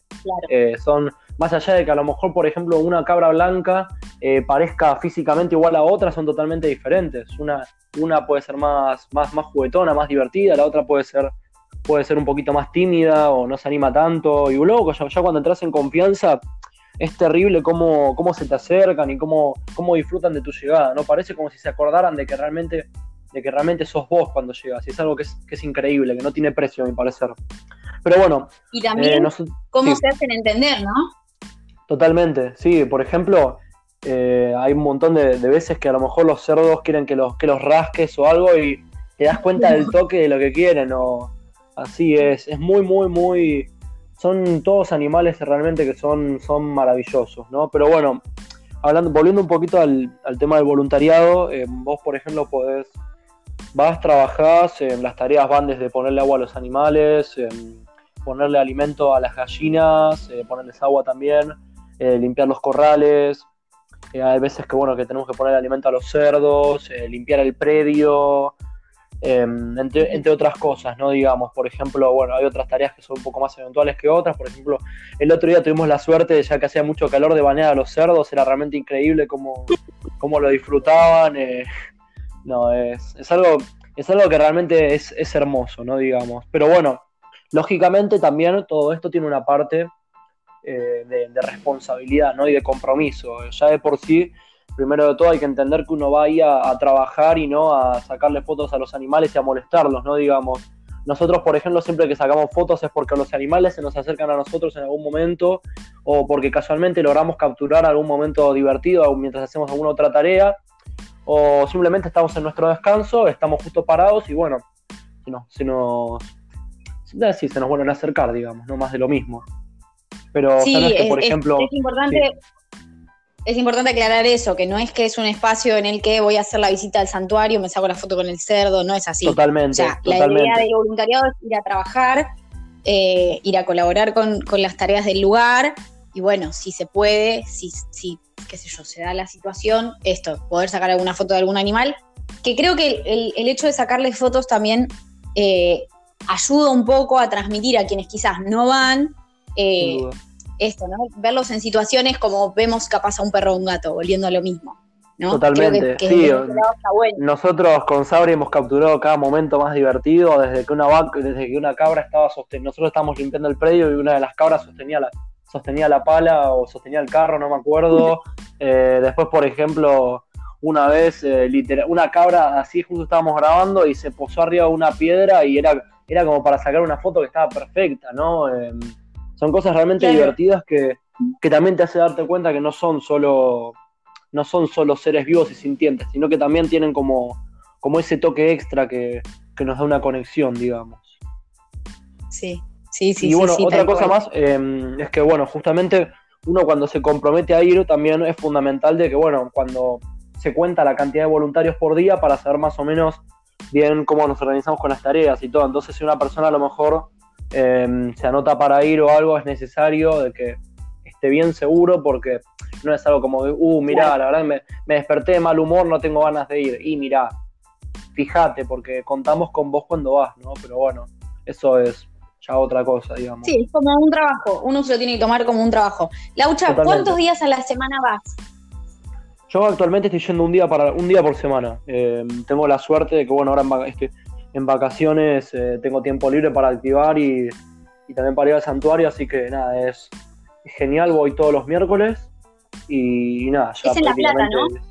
Eh, son, más allá de que a lo mejor, por ejemplo, una cabra blanca eh, parezca físicamente igual a otra, son totalmente diferentes. Una, una puede ser más, más, más juguetona, más divertida, la otra puede ser, puede ser un poquito más tímida o no se anima tanto. Y luego, ya, ya cuando entras en confianza, es terrible cómo, cómo se te acercan y cómo, cómo disfrutan de tu llegada, ¿no? Parece como si se acordaran de que realmente, de que realmente sos vos cuando llegas. Y es algo que es, que es increíble, que no tiene precio, a mi parecer. Pero bueno. Y también eh, cómo se hacen entender, ¿no? Totalmente, sí. Por ejemplo, eh, hay un montón de, veces que a lo mejor los cerdos quieren que los, que los rasques o algo y te das cuenta del [LAUGHS] toque de lo que quieren. O, así es. Es muy, muy, muy. Son todos animales realmente que son, son maravillosos, ¿no? Pero bueno, hablando, volviendo un poquito al, tema del voluntariado, eh, vos, por ejemplo, podés. Vas, trabajás, en las tareas van desde ponerle agua a los animales, ponerle alimento a las gallinas, eh, ponerles agua también, eh, limpiar los corrales. Eh, hay veces que bueno que tenemos que poner alimento a los cerdos, eh, limpiar el predio, em, entre, otras cosas, ¿no? Digamos, por ejemplo, bueno, hay otras tareas que son un poco más eventuales que otras. Por ejemplo, el otro día tuvimos la suerte, ya que hacía mucho calor, de bañar a los cerdos. Era realmente increíble cómo, cómo lo disfrutaban. [LAUGHS] no, es, es, algo, es algo que realmente es, es hermoso, ¿no? Digamos. Pero bueno, lógicamente también todo esto tiene una parte eh, de, responsabilidad ¿no? y de compromiso. Ya de por sí, primero de todo hay que entender que uno va ahí a, trabajar y no a sacarle fotos a los animales y a molestarlos, ¿no? Digamos, nosotros, por ejemplo, siempre que sacamos fotos es porque los animales se nos acercan a nosotros en algún momento o porque casualmente logramos capturar algún momento divertido mientras hacemos alguna otra tarea o simplemente estamos en nuestro descanso, estamos justo parados y bueno, si nos, si se nos vuelven a acercar, digamos, no más de lo mismo. Pero sí, por ejemplo. Es, importante. Es importante aclarar eso, que no es que es un espacio en el que voy a hacer la visita al santuario, me saco la foto con el cerdo, no es así. Totalmente. La idea del voluntariado es ir a trabajar, eh, ir a colaborar con, las tareas del lugar, y bueno, si se puede, si, si, qué sé yo, se da la situación, esto, poder sacar alguna foto de algún animal, que creo que el, hecho de sacarles fotos también eh, ayuda un poco a transmitir a quienes quizás no van eh, esto, ¿no? Verlos en situaciones como vemos capaz a un perro o un gato, volviendo a lo mismo. Totalmente, sí. Nosotros con Sabri hemos capturado cada momento más divertido, desde que una vaca, desde que una cabra estaba sosteniendo, nosotros estábamos limpiando el predio y una de las cabras sostenía la, sostenía la pala o sostenía el carro, no me acuerdo. [LAUGHS] Eh, después, por ejemplo, una vez, eh, literal, una cabra así justo estábamos grabando y se posó arriba de una piedra y era, era como para sacar una foto que estaba perfecta, ¿no? Em, son cosas realmente divertidas que, también te hace darte cuenta que no son solo no son solo seres vivos y sintientes, sino que también tienen como, como ese toque extra que, nos da una conexión, digamos. Sí, Sí, sí, y bueno, sí, otra tal cosa cual. más eh, es que, bueno, justamente uno cuando se compromete a ir también es fundamental de que, bueno, cuando se cuenta la cantidad de voluntarios por día para saber más o menos bien cómo nos organizamos con las tareas y todo. Entonces, si una persona a lo mejor eh, se anota para ir o algo, es necesario de que esté bien seguro porque no es algo como, de, uh, mirá, la verdad me, me desperté de mal humor, no tengo ganas de ir. Y mirá, fíjate, porque contamos con vos cuando vas, ¿no? Pero bueno, eso es ya otra cosa, digamos. Sí, es como un trabajo. Uno se lo tiene que tomar como un trabajo. Laucha, Totalmente. ¿cuántos días a la semana vas? Yo actualmente estoy yendo un día para un día por semana. Eh, tengo la suerte de que, bueno, ahora estoy- en vacaciones eh, tengo tiempo libre para activar y, y también para ir al santuario, así que nada, es, genial, voy todos los miércoles y, nada, ya Es en La Plata, prácticamente-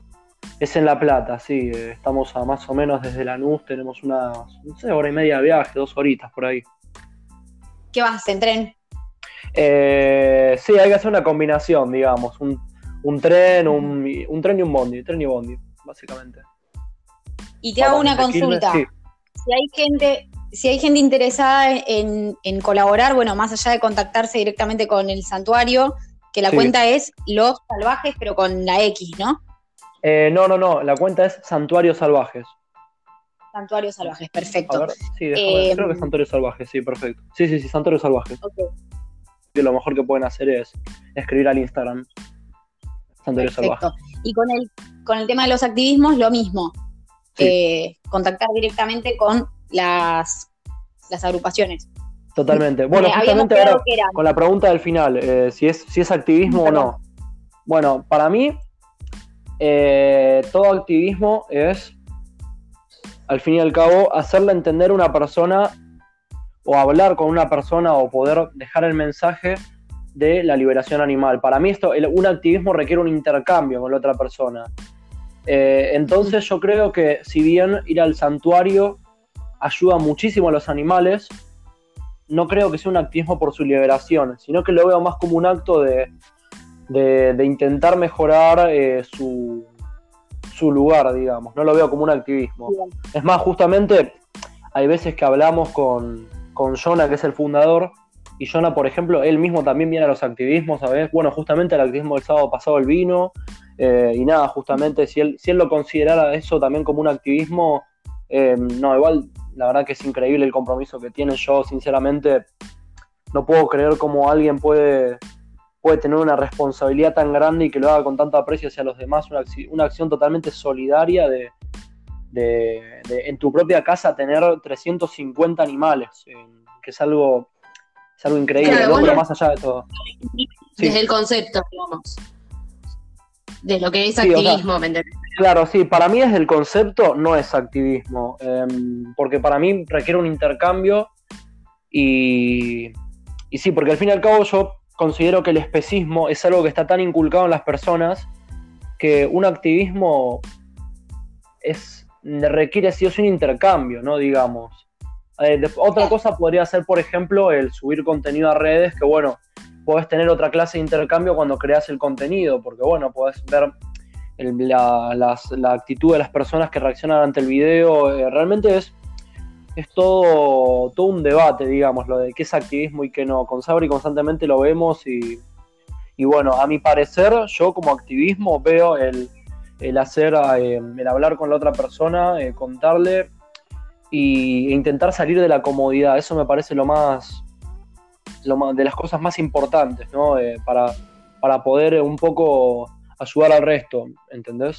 Es en La Plata, sí, eh, estamos a más o menos desde Lanús, tenemos unas, no sé, hora y media de viaje, dos horitas por ahí. ¿Qué vas? ¿En tren? Eh, sí, hay que hacer una combinación, digamos, un, un tren, un, un tren y un bondi, tren y bondi, básicamente. Y te hago una Quilmes, consulta. sí. Si hay gente, si hay gente interesada en, en colaborar, bueno, más allá de contactarse directamente con el santuario, que la Sí. cuenta es Los Salvajes, pero con la X, ¿no? Eh, no, no, no, la cuenta es Santuarios Salvajes. Santuario Salvajes, A perfecto. ver, sí, déjame ver, Eh, creo que es Santuarios Salvajes, sí, perfecto. Sí, sí, sí, Santuarios Salvajes. Lo mejor que pueden hacer es escribir al Instagram. Santuarios Salvajes. perfecto. Y con el, con el tema de los activismos, lo mismo. Sí. Eh, contactar directamente con las, las agrupaciones. Totalmente. Bueno, Eh, justamente ahora con la pregunta del final, eh, si, es, si es activismo o no. Bueno, para mí, todo activismo es, al fin y al cabo, hacerle entender a una persona o hablar con una persona o poder dejar el mensaje de la liberación animal. Para mí esto, el- un activismo requiere un intercambio con la otra persona. Eh, entonces yo creo que si bien ir al santuario ayuda muchísimo a los animales, no creo que sea un activismo por su liberación, sino que lo veo más como un acto de, de- de intentar mejorar eh, su, su lugar, digamos. No lo veo como un activismo. Bien. Es más, justamente hay veces que hablamos con, con Jonah, que es el fundador, y Jonah, por ejemplo, él mismo también viene a los activismos, ¿sabes? Bueno, justamente el activismo del sábado pasado el vino, eh, y nada, justamente si él, si él lo considerara eso también como un activismo, eh, no, igual la verdad que es increíble el compromiso que tiene. Yo, sinceramente, no puedo creer cómo alguien puede, puede tener una responsabilidad tan grande y que lo haga con tanto aprecio hacia los demás, una, una acción totalmente solidaria de, de- de en tu propia casa tener 350 animales, eh, que es algo, es algo increíble, Claro, más allá de todo. Sí. Desde el concepto, digamos. De lo que es Sí, o sea, activismo. Claro, sí, para mí desde el concepto no es activismo, em, porque para mí requiere un intercambio y, y sí, porque al fin y al cabo yo considero que el especismo es algo que está tan inculcado en las personas que un activismo es, requiere sí o sí un intercambio, ¿no? Digamos. Eh, de- otra cosa podría ser, por ejemplo, el subir contenido a redes, que bueno, podés tener otra clase de intercambio cuando creas el contenido, porque bueno, podés ver la, actitud de las personas que reaccionan ante el video. eh, realmente es, es todo, todo un debate, digamos, lo de qué es activismo y qué no. Con Sabri constantemente lo vemos y, y bueno, a mi parecer, yo como activismo veo el, el hacer, eh, el hablar con la otra persona, eh, contarle e intentar salir de la comodidad. Eso me parece lo más, lo más de las cosas más importantes, ¿no? Eh, para, para poder eh, un poco ayudar al resto, ¿entendés?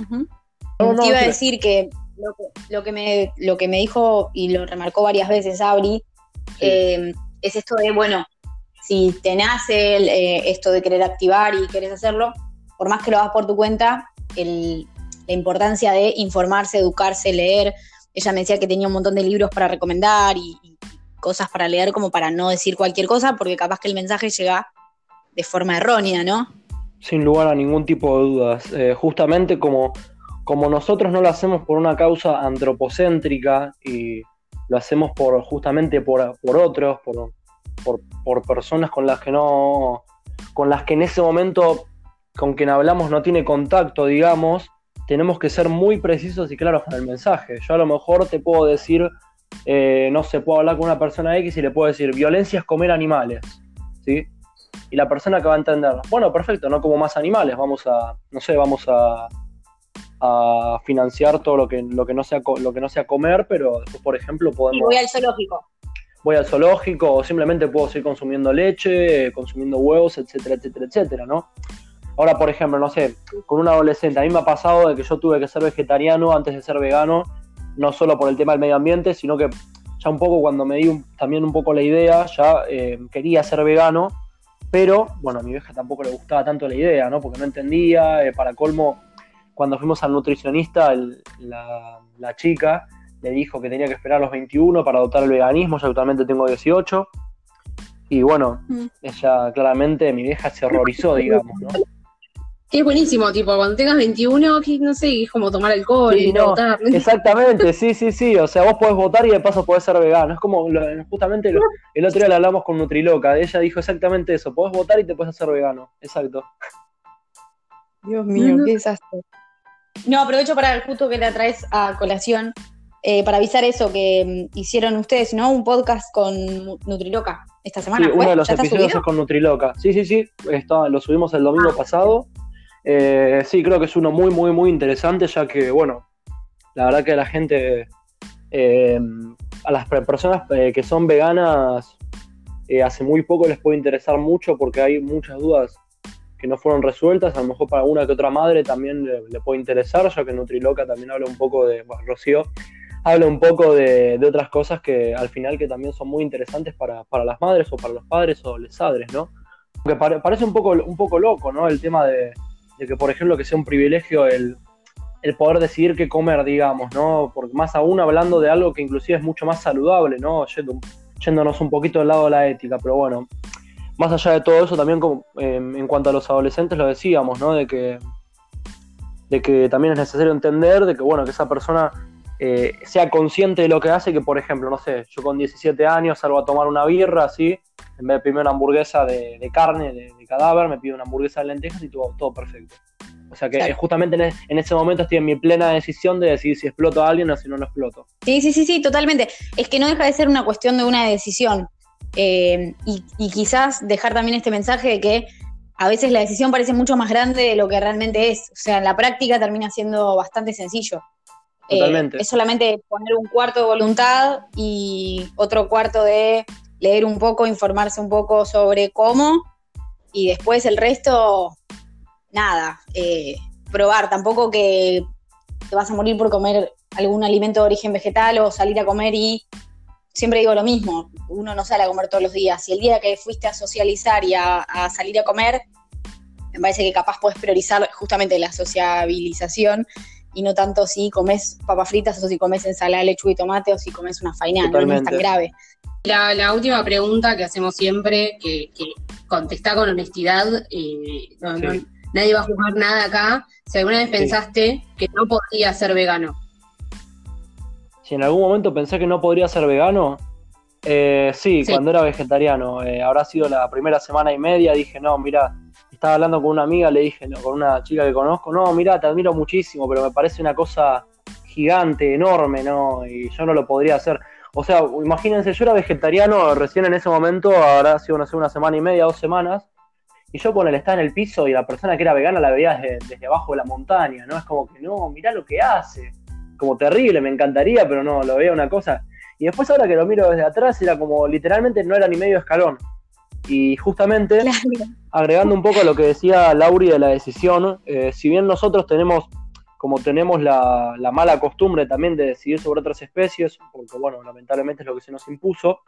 Ujú. No, no, Te iba a decir que lo, que lo que me, lo que me dijo y lo remarcó varias veces Abri Sí. eh, es esto de, bueno, si te nace el, eh, esto de querer activar y querés hacerlo, por más que lo hagas por tu cuenta, el- la importancia de informarse, educarse, leer. Ella me decía que tenía un montón de libros para recomendar y, y cosas para leer como para no decir cualquier cosa, porque capaz que el mensaje llega de forma errónea, ¿no? Sin lugar a ningún tipo de dudas. Eh, justamente como, como nosotros no lo hacemos por una causa antropocéntrica y lo hacemos por justamente por, por otros, por, por, por personas con las que no, con las que en ese momento con quien hablamos no tiene contacto, digamos, tenemos que ser muy precisos y claros con el mensaje. Yo a lo mejor te puedo decir eh, no se puede hablar con una persona X y le puedo decir, violencia es comer animales, ¿sí? Y la persona que va a entender, bueno, perfecto, no como más animales, vamos a, no sé, vamos a, a financiar todo lo que, lo, que no sea, lo que no sea comer, pero después, por ejemplo, podemos... Y voy al zoológico. Voy al zoológico o simplemente puedo seguir consumiendo leche, consumiendo huevos, etcétera, etcétera, etcétera, ¿no? Ahora, por ejemplo, no sé, con un adolescente, a mí me ha pasado de que yo tuve que ser vegetariano antes de ser vegano, no solo por el tema del medio ambiente, sino que ya un poco cuando me di también un poco la idea, ya eh, quería ser vegano, pero bueno, a mi vieja tampoco le gustaba tanto la idea, ¿no? Porque no entendía, eh, para colmo, cuando fuimos al nutricionista, la, la, chica le dijo que tenía que esperar a los 21 para adoptar el veganismo, yo actualmente tengo 18, y bueno, mm. ella claramente, mi vieja se horrorizó, digamos, ¿no? Que es buenísimo, tipo, cuando tengas 21, no sé, es como tomar alcohol y no, votar. [LAUGHS] Exactamente, sí, sí, sí. O sea, vos podés votar y de paso podés ser vegano. Es como, justamente el otro día le hablamos con Nutriloca. Ella dijo exactamente eso. Podés votar y te puedes hacer vegano. Exacto. Dios mío, qué desastre. No, aprovecho para justo que la traes a colación. Eh, para avisar eso que mm, hicieron ustedes, ¿no? Un podcast con Nutriloca esta semana. Sí, uno de los episodios es con Nutriloca. Sí, sí, sí. Está, lo subimos el domingo ah, pasado. Eh, sí, creo que es uno muy, muy, muy interesante, ya que, bueno, la verdad que a la gente, eh, a las personas eh, que son veganas, hace muy poco les puede interesar mucho porque hay muchas dudas que no fueron resueltas. A lo mejor para una que otra madre también le, puede interesar, ya que Nutriloca también habla un poco de, bueno, Rocío, habla un poco de, otras cosas que al final que también son muy interesantes para, las madres o para los padres o les padres, ¿no? Porque parece un poco, un poco loco, ¿no? El tema de, de que, por ejemplo, que sea un privilegio el, poder decidir qué comer, digamos, ¿no? Porque más aún hablando de algo que inclusive es mucho más saludable, ¿no? yéndonos un poquito del lado de la ética, pero bueno, más allá de todo eso, también como, em, en cuanto a los adolescentes lo decíamos, ¿no? De que, de que también es necesario entender de que, bueno, que esa persona eh, sea consciente de lo que hace, que por ejemplo, no sé, yo con 17 años salgo a tomar una birra, así, en vez de pedirme una hamburguesa de, carne, de, cadáver, me pido una hamburguesa de lentejas y todo, todo perfecto. O sea que justamente e, en, ese momento estoy en mi plena decisión de decidir si exploto a alguien o si no lo exploto. Sí, sí, sí, sí, totalmente. Es que no deja de ser una cuestión de una decisión. Eh, y, y, quizás dejar también este mensaje de que a veces la decisión parece mucho más grande de lo que realmente es. O sea, en la práctica termina siendo bastante sencillo. Eh, es solamente poner un cuarto de voluntad y otro cuarto de leer un poco, informarse un poco sobre cómo y después el resto, nada, eh, probar. Tampoco que te vas a morir por comer algún alimento de origen vegetal o salir a comer y siempre digo lo mismo, uno no sale a comer todos los días. Y el día que fuiste a socializar y a salir a comer, me parece que capaz puedes priorizar justamente la sociabilización y no tanto si comes papas fritas o si comes ensalada de lechuga y tomate o si comes una faina, no, es tan grave. La, última pregunta que hacemos siempre, que, que contesta con honestidad, eh, nadie va a juzgar nada acá, si alguna vez pensaste que no podía ser vegano. Si en algún momento pensé que no podría ser vegano, eh, sí, cuando era vegetariano, eh, habrá sido la primera semana y media, dije, no, mira, estaba hablando con una amiga, le dije, con una chica que conozco, no, mira, te admiro muchísimo, pero me parece una cosa gigante, enorme, ¿no? Y yo no lo podría hacer. O sea, imagínense, yo era vegetariano recién en ese momento, habrá sido, sé, una semana y media, dos semanas, y yo con él estaba en el piso y la persona que era vegana la veía desde, abajo de la montaña, ¿no? Es como que, no, mirá lo que hace. Como terrible, me encantaría, pero no, lo veía una cosa. Y después ahora que lo miro desde atrás, era como, literalmente no era ni medio escalón. Y justamente, agregando un poco a lo que decía Lauri de la decisión, eh, si bien nosotros tenemos, como tenemos la, mala costumbre también de decidir sobre otras especies, porque bueno, lamentablemente es lo que se nos impuso,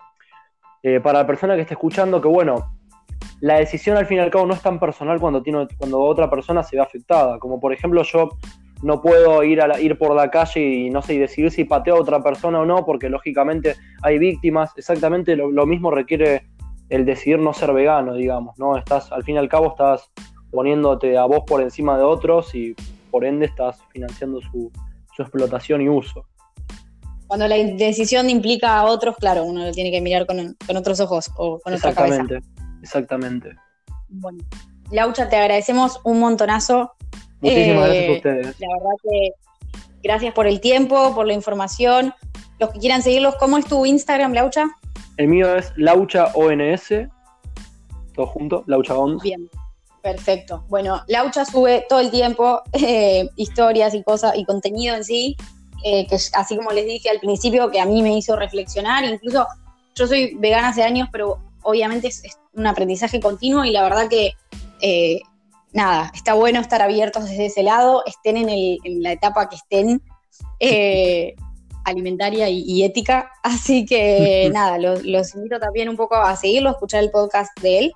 eh, para la persona que está escuchando, que bueno, la decisión al fin y al cabo no es tan personal cuando, tiene, cuando otra persona se ve afectada, como por ejemplo yo no puedo ir, a ir por la calle y no sé, y decidir si pateo a otra persona o no, porque lógicamente hay víctimas, exactamente lo mismo requiere el decidir no ser vegano, digamos, ¿no? Estás, al fin y al cabo, estás poniéndote a vos por encima de otros y por ende estás financiando su, explotación y uso. Cuando la decisión implica a otros, claro, uno lo tiene que mirar con, otros ojos o con otra cabeza. Exactamente, exactamente. Bueno, Laucha, te agradecemos un montonazo. Muchísimas gracias a eh, ustedes. La verdad que gracias por el tiempo, por la información. los que quieran seguirlos, ¿cómo es tu Instagram, Laucha? El mío es Laucha ONS, todo junto, Laucha ONS. Bien, perfecto. Bueno, Laucha sube todo el tiempo eh, historias y cosas y contenido en sí, eh, que así como les dije al principio, que a mí me hizo reflexionar, incluso yo soy vegana hace años, pero obviamente es, un aprendizaje continuo y la verdad que eh, nada, está bueno estar abiertos desde ese lado, estén en, la etapa que estén, [LAUGHS] eh, alimentaria y, ética. [LAUGHS] Así que [LAUGHS] nada, los, invito también un poco a seguirlo, a escuchar el podcast de él.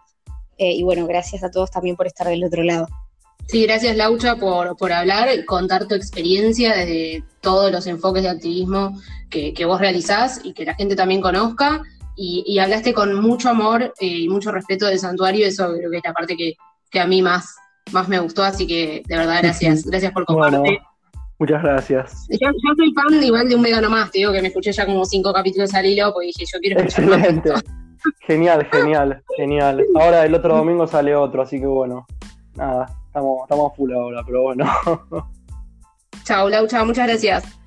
Eh, y bueno, gracias a todos también por estar del otro lado. Sí, gracias Laucha por, por hablar, contar tu experiencia desde todos los enfoques de activismo que, vos realizás y que la gente también conozca. Y, hablaste con mucho amor eh, y mucho respeto del santuario, eso creo que es la parte que, que a mí más, más me gustó, así que de verdad gracias, gracias por compartir. Muchas gracias. Yo, soy fan igual de un vegano más, te digo que me escuché ya como cinco capítulos al hilo, porque dije, yo quiero escuchar Excelente. Genial, genial, genial. Ahora el otro domingo sale otro, así que bueno, nada, estamos, estamos full ahora, pero bueno. Chao, Lau, chao, muchas gracias.